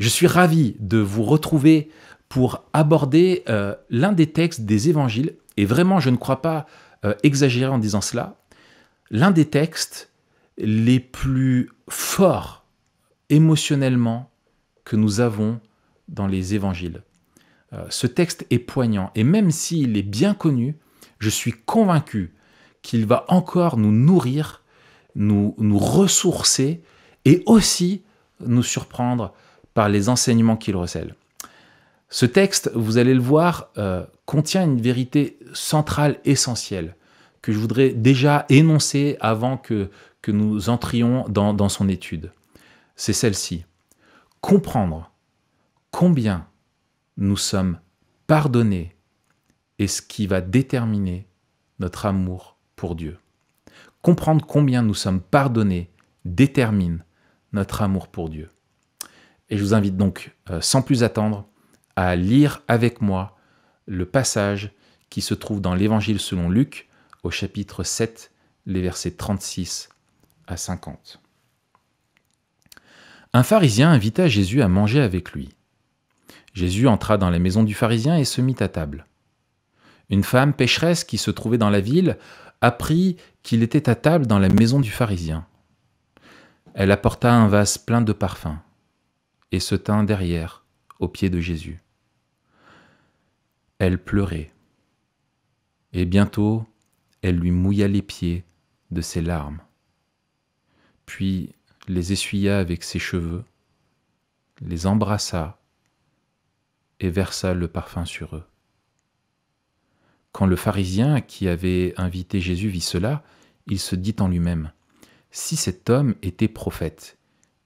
Je suis ravi de vous retrouver pour aborder euh, l'un des textes des évangiles, et vraiment je ne crois pas euh, exagérer en disant cela, l'un des textes les plus forts émotionnellement que nous avons dans les évangiles. Euh, ce texte est poignant, et même s'il est bien connu, je suis convaincu qu'il va encore nous nourrir, nous, nous ressourcer, et aussi nous surprendre par les enseignements qu'il recèle. Ce texte, vous allez le voir, euh, contient une vérité centrale, essentielle, que je voudrais déjà énoncer avant que, nous entrions dans, dans son étude. C'est celle-ci. Comprendre combien nous sommes pardonnés est ce qui va déterminer notre amour pour Dieu. Comprendre combien nous sommes pardonnés détermine notre amour pour Dieu. Et je vous invite donc, euh, sans plus attendre, à lire avec moi le passage qui se trouve dans l'Évangile selon Luc au chapitre 7, les versets 36 à 50. Un pharisien invita Jésus à manger avec lui. Jésus entra dans la maison du pharisien et se mit à table. Une femme pécheresse qui se trouvait dans la ville apprit qu'il était à table dans la maison du pharisien. Elle apporta un vase plein de parfums et se tint derrière, aux pieds de Jésus. Elle pleurait, et bientôt elle lui mouilla les pieds de ses larmes, puis les essuya avec ses cheveux, les embrassa et versa le parfum sur eux. Quand le pharisien qui avait invité Jésus vit cela, il se dit en lui-même, Si cet homme était prophète,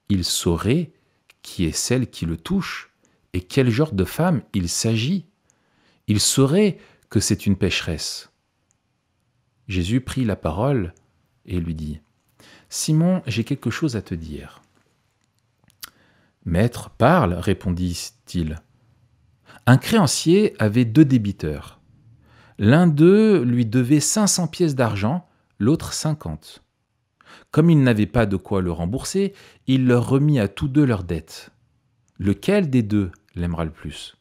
il saurait qui est celle qui le touche et quel genre de femme il s'agit. Il saurait que c'est une pécheresse. Jésus prit la parole et lui dit, Simon, j'ai quelque chose à te dire. Maître, parle, répondit-il. Un créancier avait deux débiteurs. L'un d'eux lui devait 500 pièces d'argent, l'autre 50. Comme il n'avait pas de quoi le rembourser, il leur remit à tous deux leurs dettes. Lequel des deux l'aimera le plus?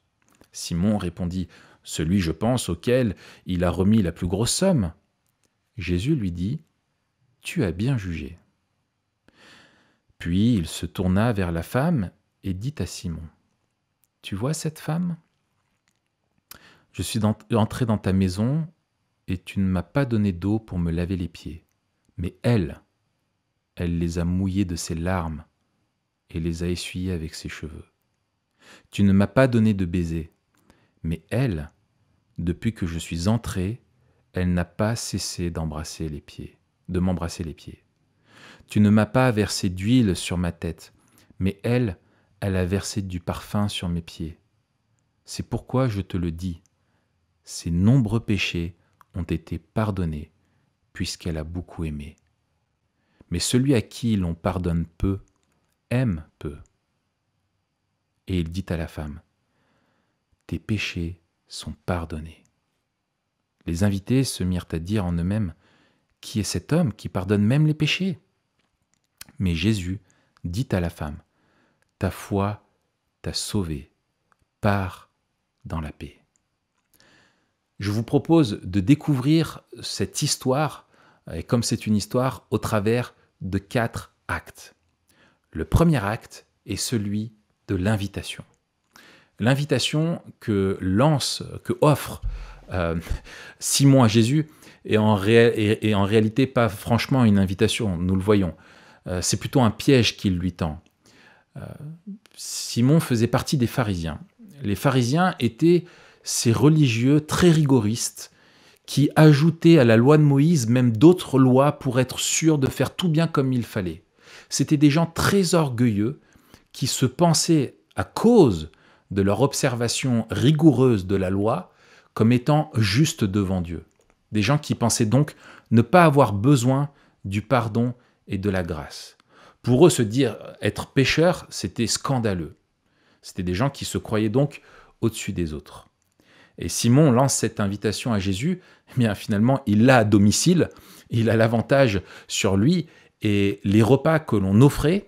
Simon répondit Celui, je pense, auquel il a remis la plus grosse somme. Jésus lui dit Tu as bien jugé. Puis il se tourna vers la femme et dit à Simon Tu vois cette femme? Je suis entré dans ta maison et tu ne m'as pas donné d'eau pour me laver les pieds. Mais elle, elle les a mouillés de ses larmes et les a essuyés avec ses cheveux. Tu ne m'as pas donné de baiser. Mais elle, depuis que je suis entré, elle n'a pas cessé d'embrasser les pieds, de m'embrasser les pieds. Tu ne m'as pas versé d'huile sur ma tête, mais elle, elle a versé du parfum sur mes pieds. C'est pourquoi je te le dis, ses nombreux péchés ont été pardonnés, puisqu'elle a beaucoup aimé. Mais celui à qui l'on pardonne peu, aime peu. Et il dit à la femme, Tes péchés sont pardonnés. Les invités se mirent à dire en eux-mêmes, Qui est cet homme qui pardonne même les péchés? Mais Jésus dit à la femme, Ta foi t'a sauvée, pars dans la paix je vous propose de découvrir cette histoire, et comme c'est une histoire, au travers de quatre actes. Le premier acte est celui de l'invitation. L'invitation que lance, que offre euh, Simon à Jésus est en, réalité pas franchement une invitation, nous le voyons. Euh, c'est plutôt un piège qu'il lui tend. Euh, Simon faisait partie des pharisiens. Les pharisiens étaient ces religieux très rigoristes qui ajoutaient à la loi de Moïse même d'autres lois pour être sûrs de faire tout bien comme il fallait. C'étaient des gens très orgueilleux qui se pensaient, à cause de leur observation rigoureuse de la loi, comme étant justes devant Dieu. Des gens qui pensaient donc ne pas avoir besoin du pardon et de la grâce. Pour eux, se dire être pécheur, c'était scandaleux. C'était des gens qui se croyaient donc au-dessus des autres. Et Simon lance cette invitation à Jésus, eh bien finalement, il l'a à domicile, il a l'avantage sur lui, et les repas que l'on offrait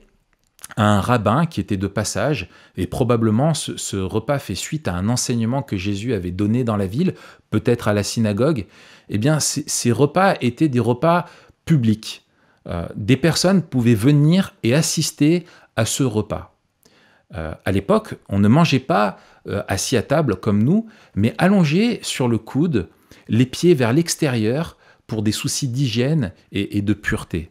un rabbin qui était de passage, et probablement ce, repas fait suite à un enseignement que Jésus avait donné dans la ville, peut-être à la synagogue, eh bien ces, repas étaient des repas publics. Euh, des personnes pouvaient venir et assister à ce repas. Euh, à l'époque, on ne mangeait pas euh, assis à table comme nous, mais allongé sur le coude, les pieds vers l'extérieur pour des soucis d'hygiène et de pureté.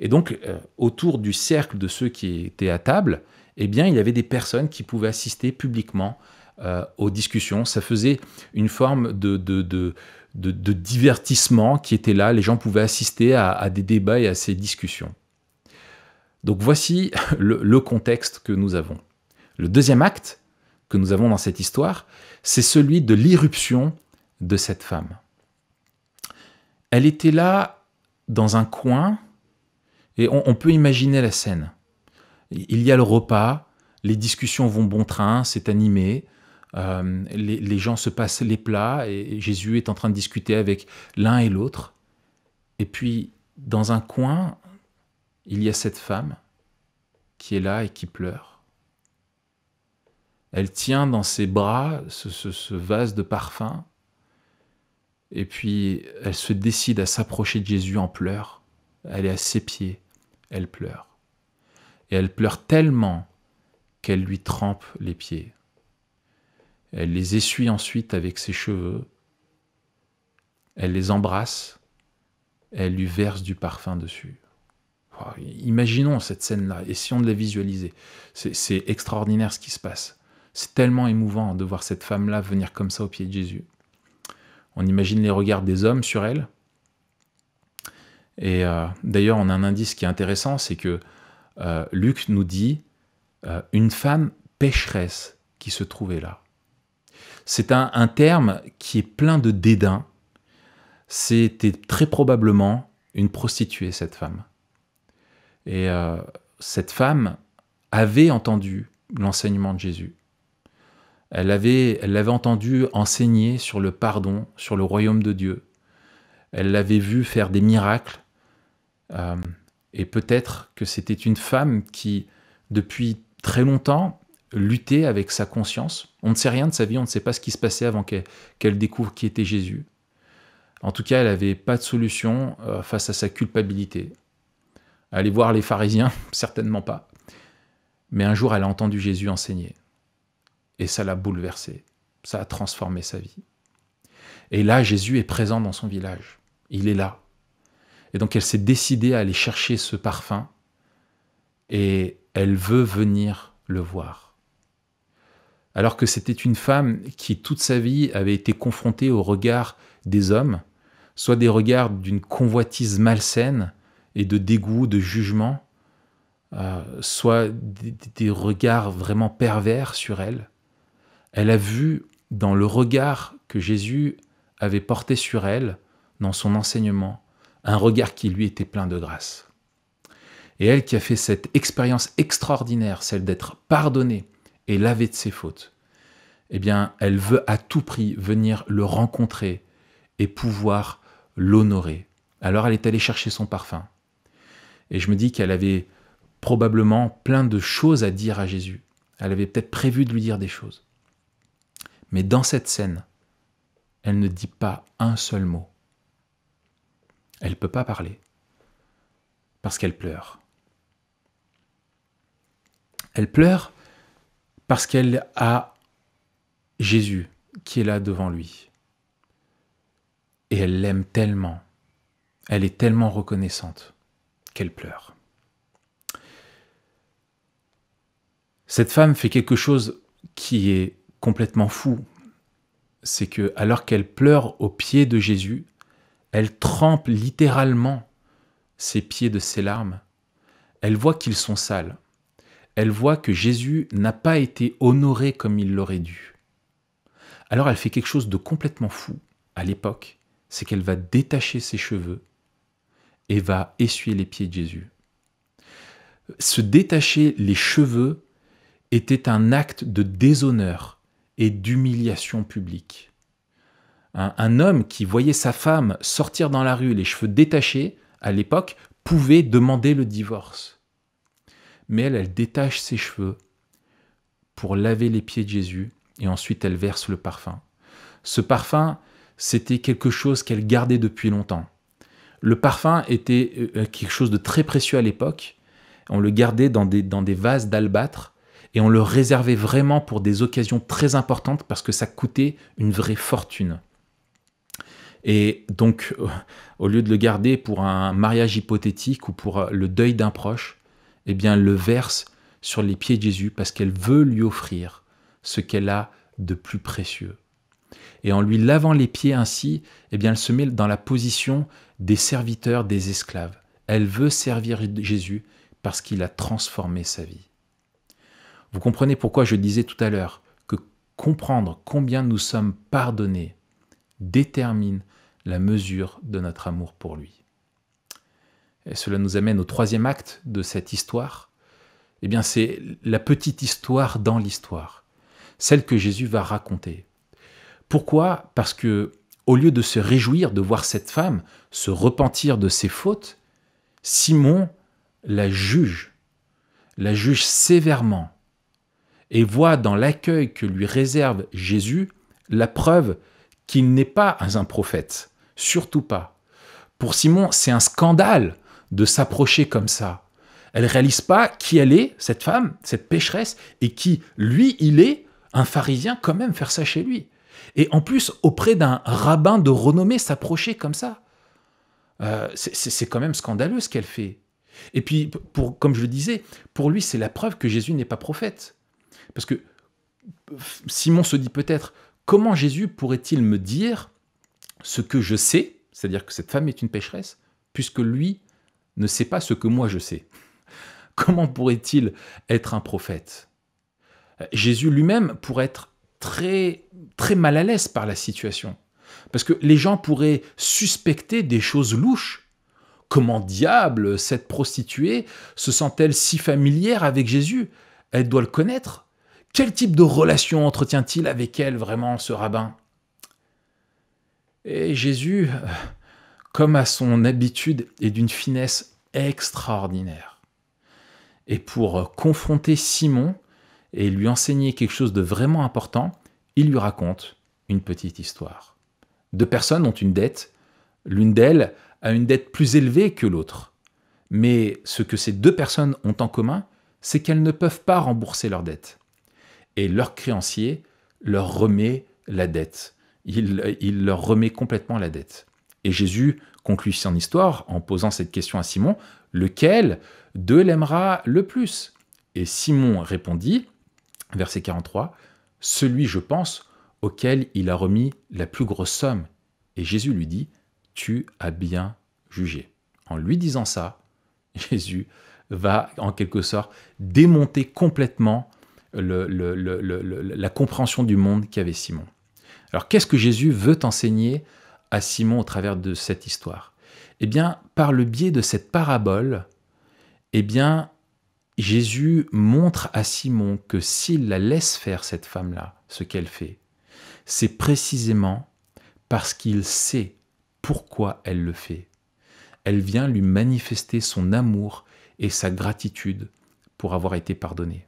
Et donc, euh, autour du cercle de ceux qui étaient à table, eh bien, il y avait des personnes qui pouvaient assister publiquement euh, aux discussions. Ça faisait une forme de, divertissement qui était là. Les gens pouvaient assister à, des débats et à ces discussions. Donc voici le, contexte que nous avons. Le deuxième acte que nous avons dans cette histoire, c'est celui de l'irruption de cette femme. Elle était là dans un coin et on, peut imaginer la scène. Il y a le repas, les discussions vont bon train, c'est animé, euh, les, gens se passent les plats et Jésus est en train de discuter avec l'un et l'autre. Et puis, dans un coin, il y a cette femme qui est là et qui pleure. Elle tient dans ses bras ce vase de parfum et puis elle se décide à s'approcher de Jésus en pleurs. Elle est à ses pieds elle pleure. Et elle pleure tellement qu'elle lui trempe les pieds. Elle les essuie ensuite avec ses cheveux. Elle les embrasse. Elle lui verse du parfum dessus. imaginons cette scène-là, essayons de la visualiser. C'est extraordinaire ce qui se passe. C'est tellement émouvant de voir cette femme-là venir comme ça au pied de Jésus. On imagine les regards des hommes sur elle, et euh, d'ailleurs, on a un indice qui est intéressant, c'est que euh, Luc nous dit euh, une femme pécheresse qui se trouvait là. C'est un, terme qui est plein de dédain. C'était très probablement une prostituée, cette femme. Et cette femme avait entendu l'enseignement de Jésus. Elle avait, elle l'avait entendu enseigner sur le pardon, sur le royaume de Dieu. Elle l'avait vu faire des miracles euh, et peut-être que c'était une femme qui, depuis très longtemps, luttait avec sa conscience. On ne sait rien de sa vie, on ne sait pas ce qui se passait avant qu'elle découvre qui était Jésus. En tout cas, elle n'avait pas de solution euh, face à sa culpabilité. Aller voir les pharisiens, certainement pas. Mais un jour, elle a entendu Jésus enseigner. Et ça l'a bouleversée. Ça a transformé sa vie. Et là, Jésus est présent dans son village. Il est là. Et donc elle s'est décidée à aller chercher ce parfum et elle veut venir le voir. Alors que c'était une femme qui toute sa vie avait été confrontée au regard des hommes, soit des regards d'une convoitise malsaine et de dégoût, de jugement, euh, soit des regards vraiment pervers sur elle. Elle a vu dans le regard que Jésus avait porté sur elle, dans son enseignement, un regard qui lui était plein de grâce. Et elle qui a fait cette expérience extraordinaire, celle d'être pardonnée et lavée de ses fautes, eh bien, elle veut à tout prix venir le rencontrer et pouvoir l'honorer. Alors elle est allée chercher son parfum. Et je me dis qu'elle avait probablement plein de choses à dire à Jésus. Elle avait peut-être prévu de lui dire des choses. Mais dans cette scène, elle ne dit pas un seul mot. Elle ne peut pas parler parce qu'elle pleure. Elle pleure parce qu'elle a Jésus qui est là devant lui. Et elle l'aime tellement, elle est tellement reconnaissante qu'elle pleure. Cette femme fait quelque chose qui est complètement fou, c'est que alors qu'elle pleure au pied de Jésus, elle trempe littéralement ses pieds de ses larmes. Elle voit qu'ils sont sales. Elle voit que Jésus n'a pas été honoré comme il l'aurait dû. Alors elle fait quelque chose de complètement fou à l'époque, c'est qu'elle va détacher ses cheveux et va essuyer les pieds de Jésus. Se détacher les cheveux était un acte de déshonneur et d'humiliation publique un, homme qui voyait sa femme sortir dans la rue les cheveux détachés, à l'époque, pouvait demander le divorce. mais elle, elle détache ses cheveux pour laver les pieds de Jésus, et ensuite elle verse le parfum. Ce parfum, c'était quelque chose qu'elle gardait depuis longtemps. Le parfum était euh, quelque chose de très précieux à l'époque. On le gardait dans des vases d'albâtre et on le réservait vraiment pour des occasions très importantes parce que ça coûtait une vraie fortune. Et donc, euh, au lieu de le garder pour un mariage hypothétique ou pour euh, le deuil d'un proche, eh bien, elle le verse sur les pieds de Jésus parce qu'elle veut lui offrir ce qu'elle a de plus précieux. Et en lui lavant les pieds ainsi, eh bien, elle se met dans la position des serviteurs, des esclaves. Elle veut servir Jésus parce qu'il a transformé sa vie. Vous comprenez pourquoi je disais tout à l'heure que comprendre combien nous sommes pardonnés détermine la mesure de notre amour pour lui. Et cela nous amène au troisième acte de cette histoire. Eh bien, c'est la petite histoire dans l'histoire, celle que Jésus va raconter. Pourquoi? Parce que au lieu de se réjouir de voir cette femme se repentir de ses fautes, Simon la juge, la juge sévèrement, et voit dans l'accueil que lui réserve Jésus la preuve qu'il n'est pas un prophète, surtout pas. Pour Simon, c'est un scandale de s'approcher comme ça. Elle réalise pas qui elle est, cette femme, cette pécheresse, et qui, lui, il est un pharisien quand même faire ça chez lui. Et en plus, auprès d'un rabbin de renommée, s'approcher comme ça. Euh, c'est quand même scandaleux ce qu'elle fait. Et puis, pour, comme je le disais, pour lui, c'est la preuve que Jésus n'est pas prophète. Parce que Simon se dit peut-être, comment Jésus pourrait-il me dire ce que je sais, c'est-à-dire que cette femme est une pécheresse, puisque lui ne sait pas ce que moi je sais? Comment pourrait-il être un prophète? Jésus lui-même pourrait être très, très mal à l'aise par la situation. Parce que les gens pourraient suspecter des choses louches. Comment diable cette prostituée se sent-elle si familière avec Jésus? Elle doit le connaître. Quel type de relation entretient-il avec elle vraiment, ce rabbin? Et Jésus, comme à son habitude, est d'une finesse extraordinaire. Et pour confronter Simon, et lui enseigner quelque chose de vraiment important, il lui raconte une petite histoire. Deux personnes ont une dette, l'une d'elles a une dette plus élevée que l'autre. Mais ce que ces deux personnes ont en commun, c'est qu'elles ne peuvent pas rembourser leur dette. Et leur créancier leur remet la dette. Il, il leur remet complètement la dette. Et Jésus conclut son histoire en posant cette question à Simon, lequel d'eux l'aimera le plus? Et Simon répondit, verset 43, Celui, je pense, auquel il a remis la plus grosse somme. Et Jésus lui dit, Tu as bien jugé. En lui disant ça, Jésus va en quelque sorte démonter complètement la compréhension du monde qu'avait Simon. Alors qu'est-ce que Jésus veut enseigner à Simon au travers de cette histoire? Eh bien, par le biais de cette parabole, eh bien, Jésus montre à Simon que s'il la laisse faire, cette femme-là, ce qu'elle fait, c'est précisément parce qu'il sait pourquoi elle le fait. Elle vient lui manifester son amour et sa gratitude pour avoir été pardonnée.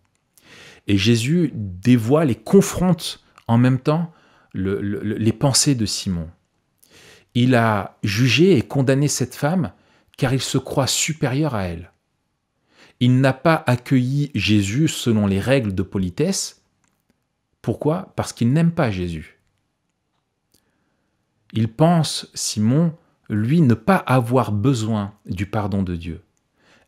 Et Jésus dévoile et confronte en même temps les pensées de Simon. Il a jugé et condamné cette femme car il se croit supérieur à elle. Il n'a pas accueilli Jésus selon les règles de politesse. Pourquoi? Parce qu'il n'aime pas Jésus. Il pense, Simon, lui, ne pas avoir besoin du pardon de Dieu.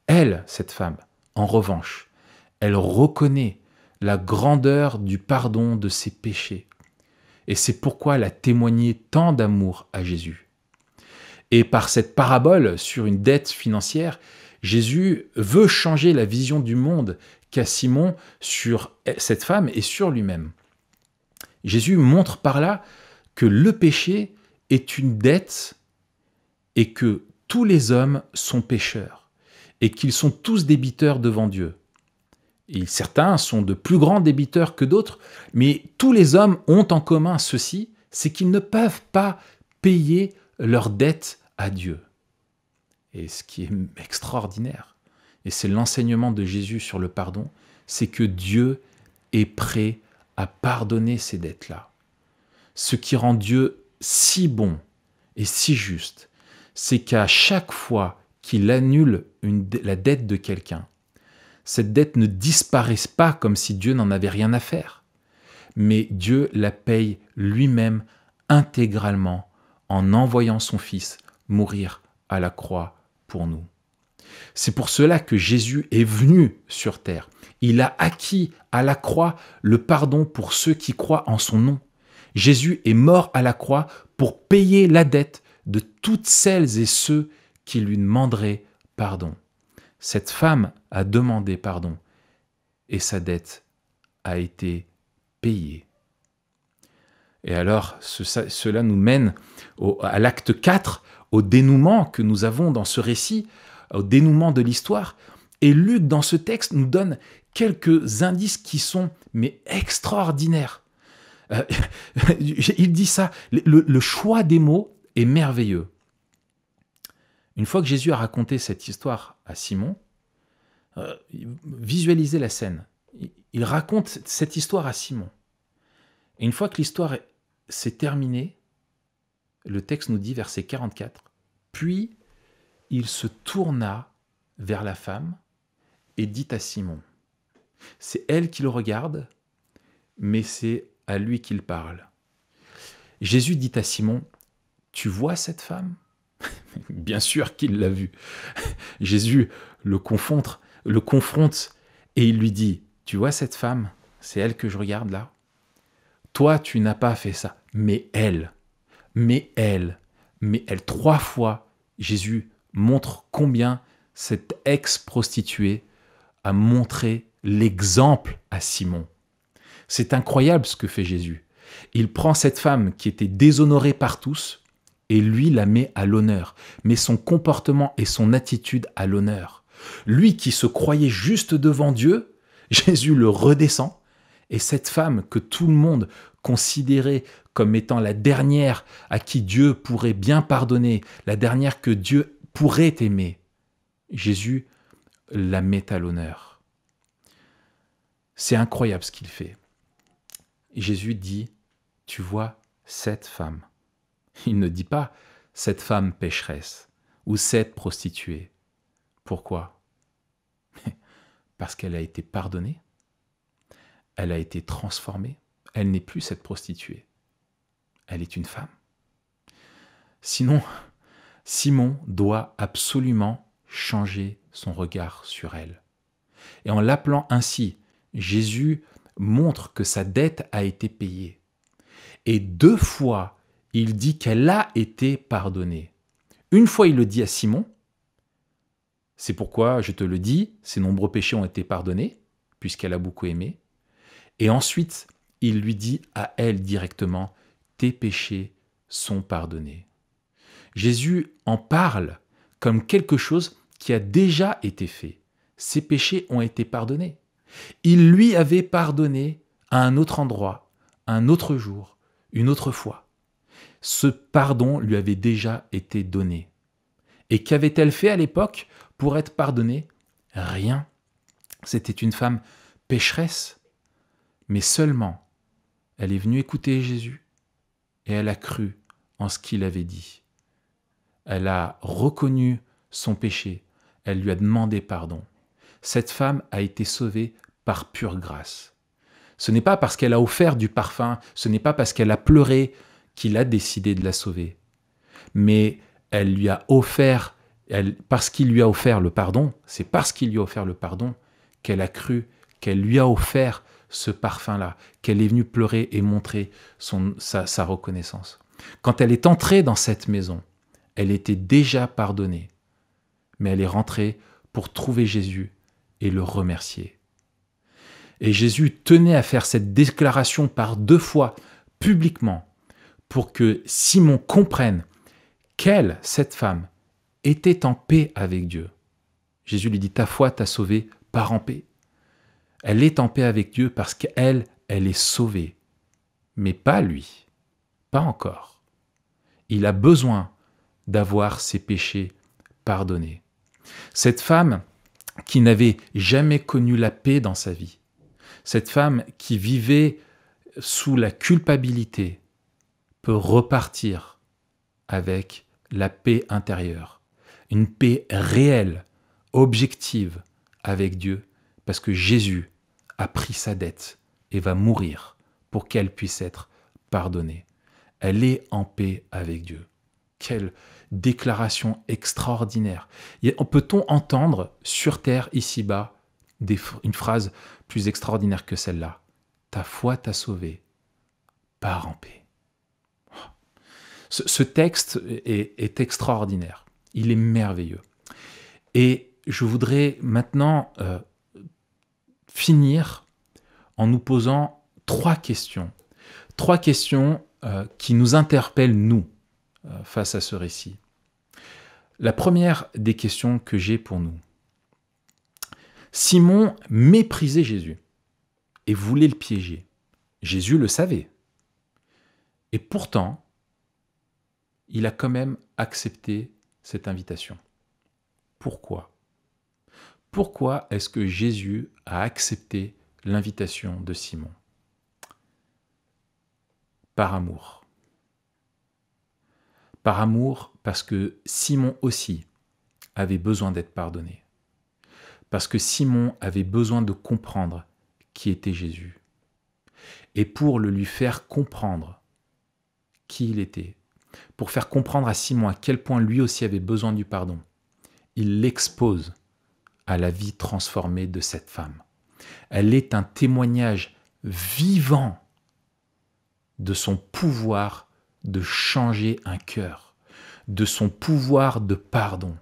Elle, cette femme, en revanche, elle reconnaît la grandeur du pardon de ses péchés. Et c'est pourquoi elle a témoigné tant d'amour à Jésus. Et par cette parabole sur une dette financière, Jésus veut changer la vision du monde qu'a Simon sur cette femme et sur lui-même. Jésus montre par là que le péché est une dette et que tous les hommes sont pécheurs et qu'ils sont tous débiteurs devant Dieu. Et certains sont de plus grands débiteurs que d'autres, mais tous les hommes ont en commun ceci, c'est qu'ils ne peuvent pas payer leur dette à Dieu. Et ce qui est extraordinaire, et c'est l'enseignement de Jésus sur le pardon, c'est que Dieu est prêt à pardonner ces dettes-là. Ce qui rend Dieu si bon et si juste, c'est qu'à chaque fois qu'il annule la dette de quelqu'un, cette dette ne disparaisse pas comme si Dieu n'en avait rien à faire, mais Dieu la paye lui-même intégralement en envoyant son Fils mourir à la croix pour nous. C'est pour cela que Jésus est venu sur terre. Il a acquis à la croix le pardon pour ceux qui croient en son nom. Jésus est mort à la croix pour payer la dette de toutes celles et ceux qui lui demanderaient pardon. Cette femme a demandé pardon et sa dette a été payée. Et alors, cela nous mène à l'acte 4, au dénouement que nous avons dans ce récit, au dénouement de l'histoire. Et Luc, dans ce texte, nous donne quelques indices qui sont mais extraordinaires. Euh, il dit ça, le, choix des mots est merveilleux. Une fois que Jésus a raconté cette histoire à Simon, euh, visualisez la scène. Il raconte cette histoire à Simon. Et une fois que l'histoire s'est terminée, le texte nous dit, verset 44, puis il se tourna vers la femme et dit à Simon, c'est elle qui le regarde, mais c'est à lui qu'il parle. Jésus dit à Simon, tu vois cette femme? Bien sûr qu'il l'a vue. Jésus le confronte, le confronte et il lui dit, tu vois cette femme? C'est elle que je regarde là Toi, tu n'as pas fait ça, mais elle, mais elle, mais elle, trois fois, Jésus montre combien cette ex-prostituée a montré l'exemple à Simon. C'est incroyable ce que fait Jésus. Il prend cette femme qui était déshonorée par tous et lui la met à l'honneur, met son comportement et son attitude à l'honneur. Lui qui se croyait juste devant Dieu, Jésus le redescend, et cette femme que tout le monde considérait comme étant la dernière à qui Dieu pourrait bien pardonner, la dernière que Dieu pourrait aimer, Jésus la met à l'honneur. C'est incroyable ce qu'il fait. Jésus dit, tu vois cette femme. Il ne dit pas cette femme pécheresse ou cette prostituée. Pourquoi? Parce qu'elle a été pardonnée, elle a été transformée, elle n'est plus cette prostituée, elle est une femme. Sinon, Simon doit absolument changer son regard sur elle. Et en l'appelant ainsi, Jésus montre que sa dette a été payée. Et deux fois, il dit qu'elle a été pardonnée. Une fois, il le dit à Simon, c'est pourquoi je te le dis, ses nombreux péchés ont été pardonnés, puisqu'elle a beaucoup aimé. Et ensuite, il lui dit à elle directement, tes péchés sont pardonnés. Jésus en parle comme quelque chose qui a déjà été fait. Ses péchés ont été pardonnés. Il lui avait pardonné à un autre endroit, un autre jour, une autre fois. Ce pardon lui avait déjà été donné. Et qu'avait-elle fait à l'époque pour être pardonnée? Rien. C'était une femme pécheresse. Mais seulement, elle est venue écouter Jésus et elle a cru en ce qu'il avait dit. Elle a reconnu son péché, elle lui a demandé pardon. Cette femme a été sauvée par pure grâce. Ce n'est pas parce qu'elle a offert du parfum, ce n'est pas parce qu'elle a pleuré qu'il a décidé de la sauver. Mais elle lui a offert, parce qu'il lui a offert le pardon, c'est parce qu'il lui a offert le pardon qu'elle a cru, qu'elle lui a offert ce parfum-là, qu'elle est venue pleurer et montrer son, sa reconnaissance. Quand elle est entrée dans cette maison, elle était déjà pardonnée, mais elle est rentrée pour trouver Jésus et le remercier. Et Jésus tenait à faire cette déclaration par deux fois publiquement pour que Simon comprenne qu'elle, cette femme, était en paix avec Dieu. Jésus lui dit, ta foi t'a sauvé, par en paix. Elle est en paix avec Dieu parce qu'elle, elle est sauvée. Mais pas lui, pas encore. Il a besoin d'avoir ses péchés pardonnés. Cette femme qui n'avait jamais connu la paix dans sa vie, cette femme qui vivait sous la culpabilité, peut repartir avec la paix intérieure, une paix réelle, objective avec Dieu, parce que Jésus a pris sa dette et va mourir pour qu'elle puisse être pardonnée. Elle est en paix avec Dieu. Quelle déclaration extraordinaire. Peut-on entendre sur terre, ici-bas, une phrase plus extraordinaire que celle-là? Ta foi t'a sauvé, pars en paix. Ce, texte est, extraordinaire, il est merveilleux. Et je voudrais maintenant euh, finir en nous posant trois questions. Trois questions euh, qui nous interpellent, nous, euh, face à ce récit. La première des questions que j'ai pour nous. Simon méprisait Jésus et voulait le piéger. Jésus le savait. Et pourtant, il a quand même accepté cette invitation. Pourquoi? Pourquoi est-ce que Jésus a accepté l'invitation de Simon? Par amour. Par amour parce que Simon aussi avait besoin d'être pardonné. Parce que Simon avait besoin de comprendre qui était Jésus. Et pour le lui faire comprendre qui il était, pour faire comprendre à Simon à quel point lui aussi avait besoin du pardon. Il l'expose à la vie transformée de cette femme. Elle est un témoignage vivant de son pouvoir de changer un cœur, de son pouvoir de pardon.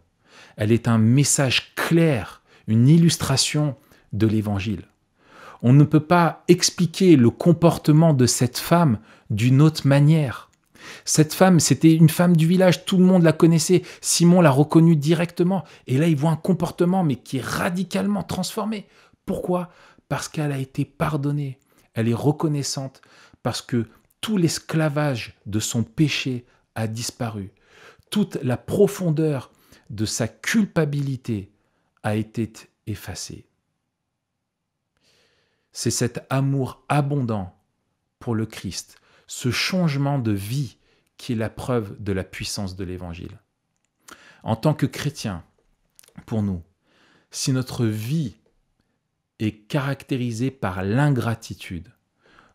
Elle est un message clair, une illustration de l'Évangile. On ne peut pas expliquer le comportement de cette femme d'une autre manière. Cette femme, c'était une femme du village, tout le monde la connaissait. Simon l'a reconnue directement. Et là, il voit un comportement, mais qui est radicalement transformé. Pourquoi? Parce qu'elle a été pardonnée. Elle est reconnaissante parce que tout l'esclavage de son péché a disparu. Toute la profondeur de sa culpabilité a été effacée. C'est cet amour abondant pour le Christ, ce changement de vie qui est la preuve de la puissance de l'Évangile. En tant que chrétien, pour nous, si notre vie est caractérisée par l'ingratitude,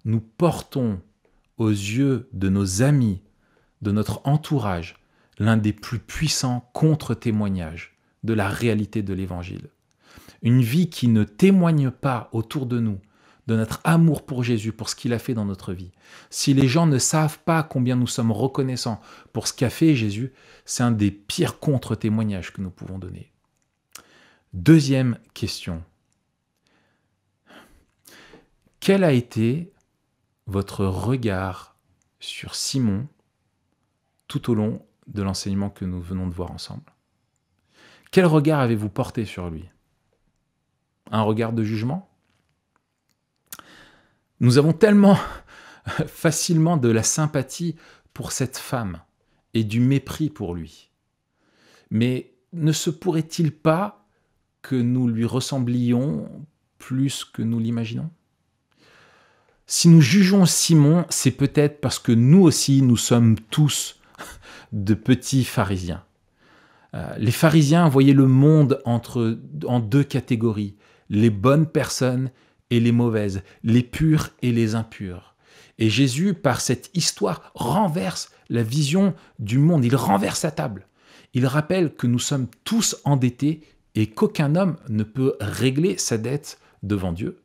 nous portons aux yeux de nos amis, de notre entourage, l'un des plus puissants contre-témoignages de la réalité de l'Évangile. Une vie qui ne témoigne pas autour de nous de notre amour pour Jésus, pour ce qu'il a fait dans notre vie. Si les gens ne savent pas combien nous sommes reconnaissants pour ce qu'a fait Jésus, c'est un des pires contre-témoignages que nous pouvons donner. Deuxième question. Quel a été votre regard sur Simon tout au long de l'enseignement que nous venons de voir ensemble? Quel regard avez-vous porté sur lui? Un regard de jugement? Nous avons tellement facilement de la sympathie pour cette femme et du mépris pour lui. Mais ne se pourrait-il pas que nous lui ressemblions plus que nous l'imaginons? Si nous jugeons Simon, c'est peut-être parce que nous aussi, nous sommes tous de petits pharisiens. Euh, les pharisiens voyaient le monde entre, en deux catégories, les bonnes personnes les mauvaises, les pures et les impures. Et Jésus, par cette histoire, renverse la vision du monde, il renverse sa table. Il rappelle que nous sommes tous endettés et qu'aucun homme ne peut régler sa dette devant Dieu.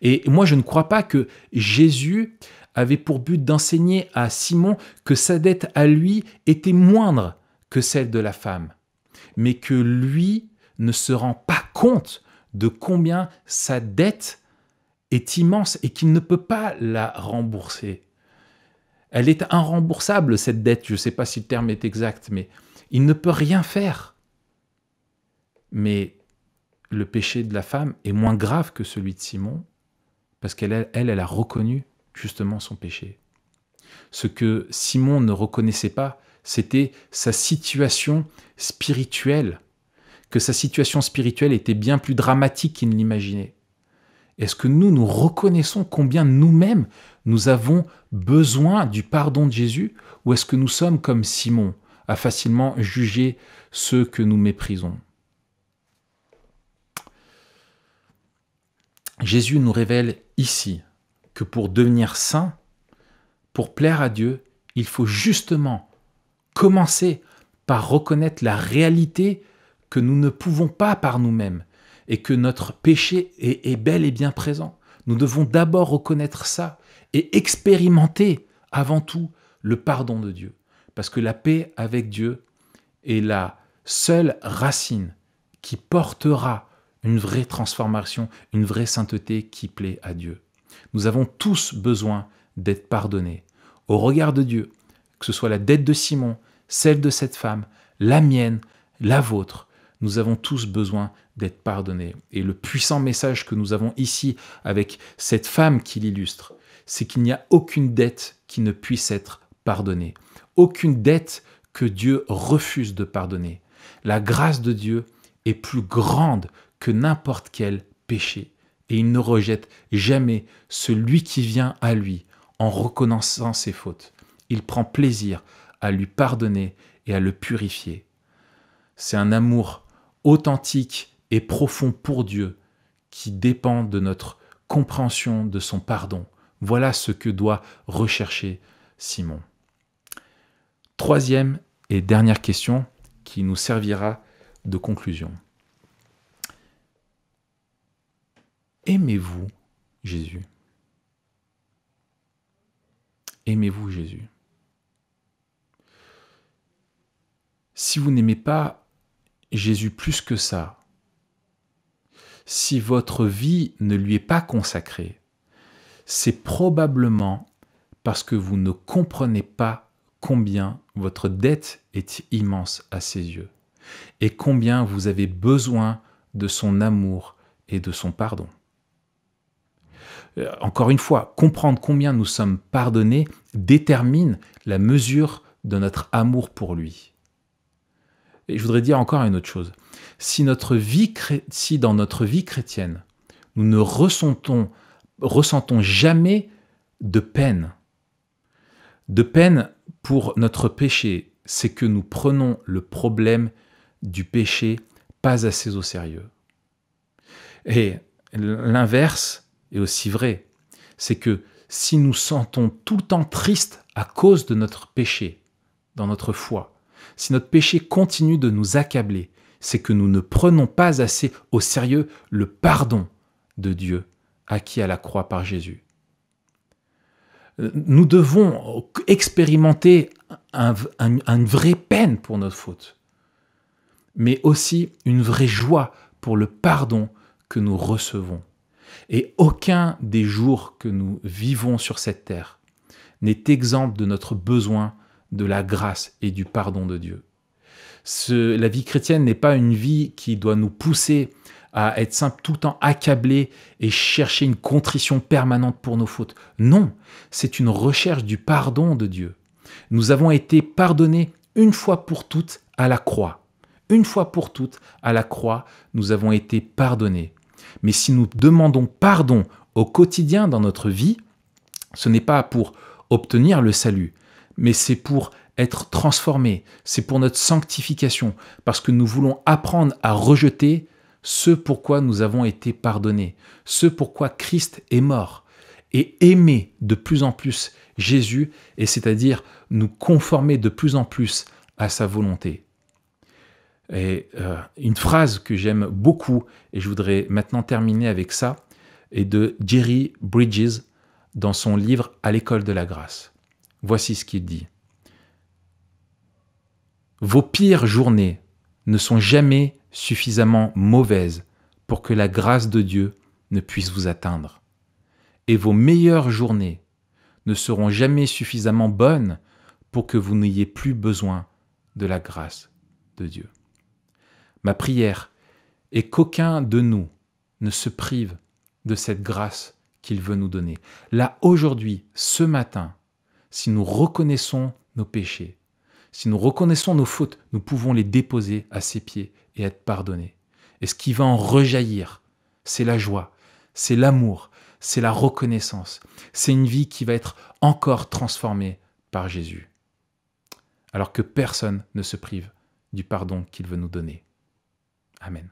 Et moi, je ne crois pas que Jésus avait pour but d'enseigner à Simon que sa dette à lui était moindre que celle de la femme, mais que lui ne se rend pas compte de combien sa dette est immense et qu'il ne peut pas la rembourser. Elle est irremboursable, cette dette, je ne sais pas si le terme est exact, mais il ne peut rien faire. Mais le péché de la femme est moins grave que celui de Simon, parce qu'elle, elle, elle a reconnu justement son péché. Ce que Simon ne reconnaissait pas, c'était sa situation spirituelle que sa situation spirituelle était bien plus dramatique qu'il ne l'imaginait Est-ce que nous, nous reconnaissons combien nous-mêmes, nous avons besoin du pardon de Jésus Ou est-ce que nous sommes comme Simon, à facilement juger ceux que nous méprisons? Jésus nous révèle ici que pour devenir saint, pour plaire à Dieu, il faut justement commencer par reconnaître la réalité que nous ne pouvons pas par nous-mêmes et que notre péché est, bel et bien présent. Nous devons d'abord reconnaître ça et expérimenter avant tout le pardon de Dieu. Parce que la paix avec Dieu est la seule racine qui portera une vraie transformation, une vraie sainteté qui plaît à Dieu. Nous avons tous besoin d'être pardonnés. Au regard de Dieu, que ce soit la dette de Simon, celle de cette femme, la mienne, la vôtre, nous avons tous besoin d'être pardonnés. Et le puissant message que nous avons ici avec cette femme qui l'illustre, c'est qu'il n'y a aucune dette qui ne puisse être pardonnée. Aucune dette que Dieu refuse de pardonner. La grâce de Dieu est plus grande que n'importe quel péché. Et il ne rejette jamais celui qui vient à lui en reconnaissant ses fautes. Il prend plaisir à lui pardonner et à le purifier. C'est un amour authentique et profond pour Dieu qui dépend de notre compréhension de son pardon. Voilà ce que doit rechercher Simon. Troisième et dernière question qui nous servira de conclusion. Aimez-vous Jésus? Aimez-vous Jésus? Si vous n'aimez pas Jésus plus que ça, si votre vie ne lui est pas consacrée, c'est probablement parce que vous ne comprenez pas combien votre dette est immense à ses yeux et combien vous avez besoin de son amour et de son pardon. Euh, encore une fois, comprendre combien nous sommes pardonnés détermine la mesure de notre amour pour lui. Et je voudrais dire encore une autre chose. Si, dans notre vie chrétienne, nous ne ressentons, ressentons jamais de peine, de peine pour notre péché, c'est que nous prenons le problème du péché pas assez au sérieux. Et l'inverse est aussi vrai. C'est que si nous sentons tout le temps tristes à cause de notre péché, dans notre foi, si notre péché continue de nous accabler, c'est que nous ne prenons pas assez au sérieux le pardon de Dieu acquis à la croix par Jésus. Nous devons expérimenter une vraie peine pour notre faute, mais aussi une vraie joie pour le pardon que nous recevons. Et aucun des jours que nous vivons sur cette terre n'est exempt de notre besoin de la grâce et du pardon de Dieu. la vie chrétienne n'est pas une vie qui doit nous pousser à être simple tout le temps accablé et chercher une contrition permanente pour nos fautes. Non, c'est une recherche du pardon de Dieu. Nous avons été pardonnés une fois pour toutes à la croix. Une fois pour toutes à la croix, nous avons été pardonnés. Mais si nous demandons pardon au quotidien dans notre vie, ce n'est pas pour obtenir le salut, mais c'est pour être transformé, c'est pour notre sanctification, parce que nous voulons apprendre à rejeter ce pourquoi nous avons été pardonnés, ce pourquoi Christ est mort, et aimer de plus en plus Jésus, et c'est-à-dire nous conformer de plus en plus à sa volonté. Et euh, une phrase que j'aime beaucoup, et je voudrais maintenant terminer avec ça, est de Jerry Bridges dans son livre À l'école de la grâce. Voici ce qu'il dit. Vos pires journées ne sont jamais suffisamment mauvaises pour que la grâce de Dieu ne puisse vous atteindre. Et vos meilleures journées ne seront jamais suffisamment bonnes pour que vous n'ayez plus besoin de la grâce de Dieu. Ma prière est qu'aucun de nous ne se prive de cette grâce qu'il veut nous donner. Là, aujourd'hui, ce matin, si nous reconnaissons nos péchés, si nous reconnaissons nos fautes, nous pouvons les déposer à ses pieds et être pardonné. Et ce qui va en rejaillir, c'est la joie, c'est l'amour, c'est la reconnaissance, c'est une vie qui va être encore transformée par Jésus. Alors que personne ne se prive du pardon qu'il veut nous donner. Amen.